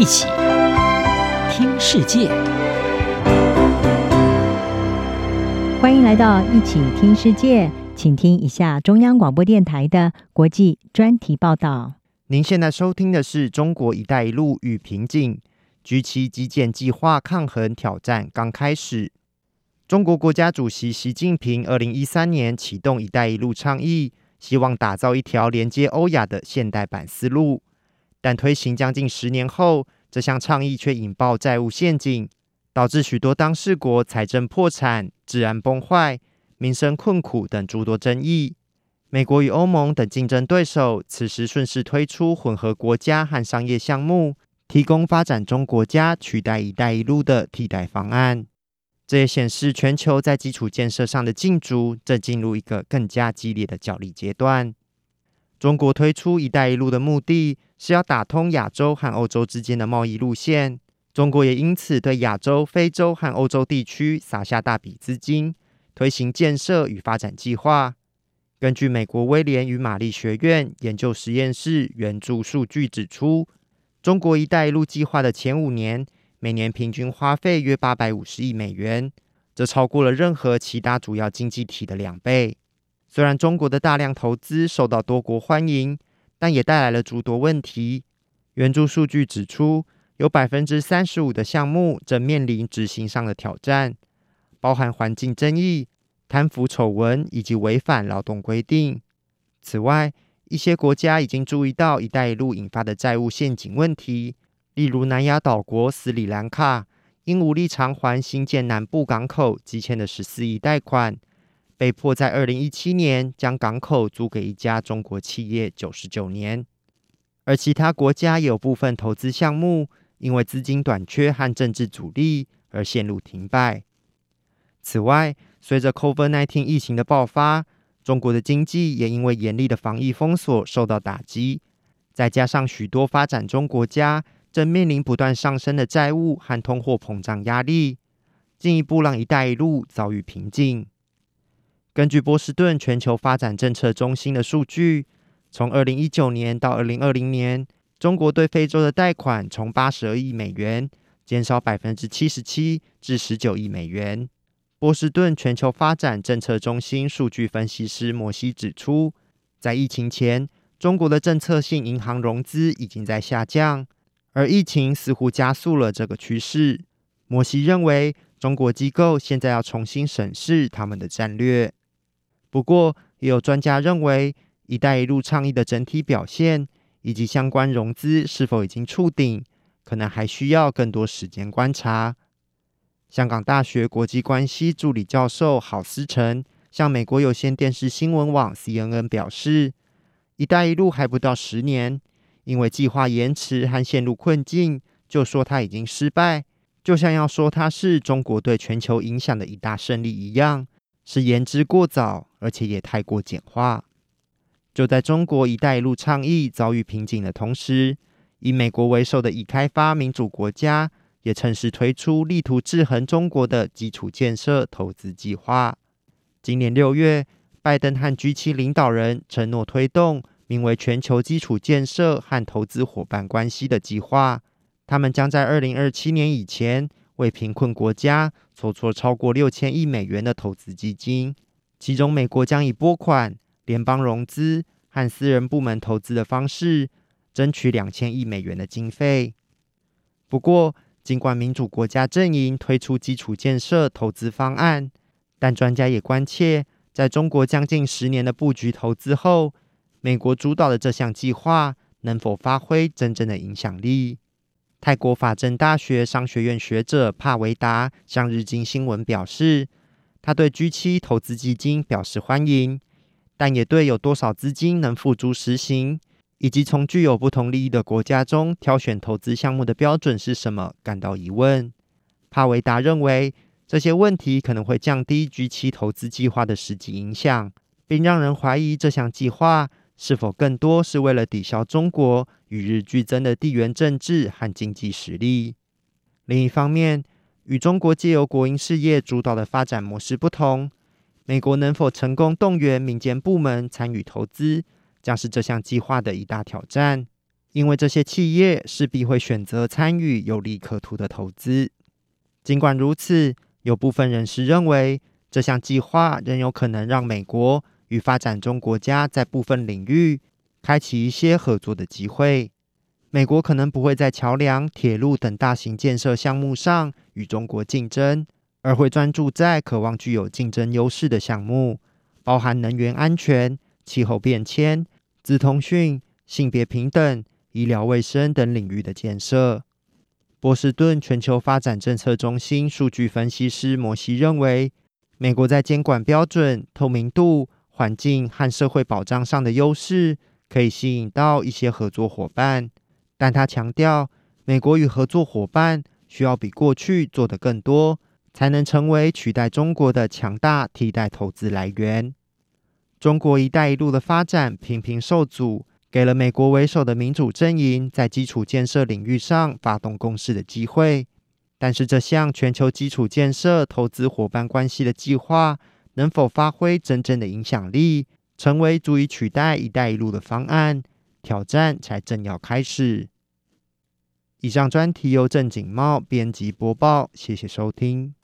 一起听世界，欢迎来到一起听世界，请听一下中央广播电台的国际专题报道。您现在收听的是中国“一带一路”与瓶颈，G7 基建计划抗衡挑战刚开始。中国国家主席习近平二零一三年启动“一带一路”倡议。希望打造一条连接欧亚的现代版丝路，但推行将近十年后，这项倡议却引爆债务陷阱，导致许多当事国财政破产、治安崩坏、民生困苦等诸多争议。美国与欧盟等竞争对手此时顺势推出混合国家和商业项目，提供发展中国家取代“一带一路”的替代方案。这也显示全球在基础建设上的竞逐正进入一个更加激烈的角力阶段。中国推出“一带一路”的目的是要打通亚洲和欧洲之间的贸易路线，中国也因此对亚洲、非洲和欧洲地区撒下大笔资金，推行建设与发展计划。根据美国威廉与玛丽学院研究实验室援助数据指出，中国“一带一路”计划的前五年，每年平均花费约八百五十亿美元，这超过了任何其他主要经济体的两倍。虽然中国的大量投资受到多国欢迎，但也带来了诸多问题。援助数据指出，有百分之三十五的项目正面临执行上的挑战，包含环境争议、贪腐丑闻以及违反劳动规定。此外，一些国家已经注意到“一带一路”引发的债务陷阱问题。例如，南亚岛国斯里兰卡因无力偿还新建南部港口积欠的十四亿贷款，被迫在二零一七年将港口租给一家中国企业九十九年。而其他国家有部分投资项目因为资金短缺和政治阻力而陷入停摆。此外，随着 COVID-19 疫情的爆发，中国的经济也因为严厉的防疫封锁受到打击，再加上许多发展中国家。正面临不断上升的债务和通货膨胀压力，进一步让“一带一路”遭遇瓶颈。根据波士顿全球发展政策中心的数据，从二零一九年到二零二零年，中国对非洲的贷款从八十二亿美元减少百分之七十七至十九亿美元。波士顿全球发展政策中心数据分析师摩西指出，在疫情前，中国的政策性银行融资已经在下降。而疫情似乎加速了这个趋势。摩西认为，中国机构现在要重新审视他们的战略。不过，也有专家认为，“一带一路”倡议的整体表现以及相关融资是否已经触顶，可能还需要更多时间观察。香港大学国际关系助理教授郝思成向美国有线电视新闻网 CNN 表示：“一带一路还不到十年。”因为计划延迟和陷入困境，就说它已经失败，就像要说它是中国对全球影响的一大胜利一样，是言之过早，而且也太过简化。就在中国“一带一路”倡议遭遇瓶颈的同时，以美国为首的已开发民主国家也趁势推出力图制衡中国的基础建设投资计划。今年六月，拜登和 G7 领导人承诺推动。名为“全球基础建设和投资伙伴关系”的计划，他们将在二零二七年以前为贫困国家筹措超过六千亿美元的投资基金，其中美国将以拨款、联邦融资和私人部门投资的方式争取两千亿美元的经费。不过，尽管民主国家阵营推出基础建设投资方案，但专家也关切，在中国将近十年的布局投资后，美国主导的这项计划能否发挥真正的影响力？泰国法政大学商学院学者帕维达向日经新闻表示，他对 G7 投资基金表示欢迎，但也对有多少资金能付诸实行，以及从具有不同利益的国家中挑选投资项目的标准是什么感到疑问。帕维达认为，这些问题可能会降低 G7 投资计划的实际影响，并让人怀疑这项计划。是否更多是为了抵消中国与日俱增的地缘政治和经济实力？另一方面，与中国借由国营事业主导的发展模式不同，美国能否成功动员民间部门参与投资，将是这项计划的一大挑战。因为这些企业势必会选择参与有利可图的投资。尽管如此，有部分人士认为，这项计划仍有可能让美国与发展中国家在部分领域开启一些合作的机会。美国可能不会在桥梁、铁路等大型建设项目上与中国竞争，而会专注在渴望具有竞争优势的项目，包含能源安全、气候变迁、资通讯、性别平等、医疗卫生等领域的建设。波士顿全球发展政策中心数据分析师摩西认为，美国在监管标准、透明度、环境和社会保障上的优势，可以吸引到一些合作伙伴。但他强调，美国与合作伙伴需要比过去做得更多，才能成为取代中国的强大替代投资来源。中国“一带一路”的发展频频受阻，给了美国为首的民主阵营在基础建设领域上发动攻势的机会。但是，这项全球基础建设投资伙伴关系的计划能否发挥真正的影响力，成为足以取代“一带一路”的方案？挑战才正要开始。以上专题由郑景茂编辑播报，谢谢收听。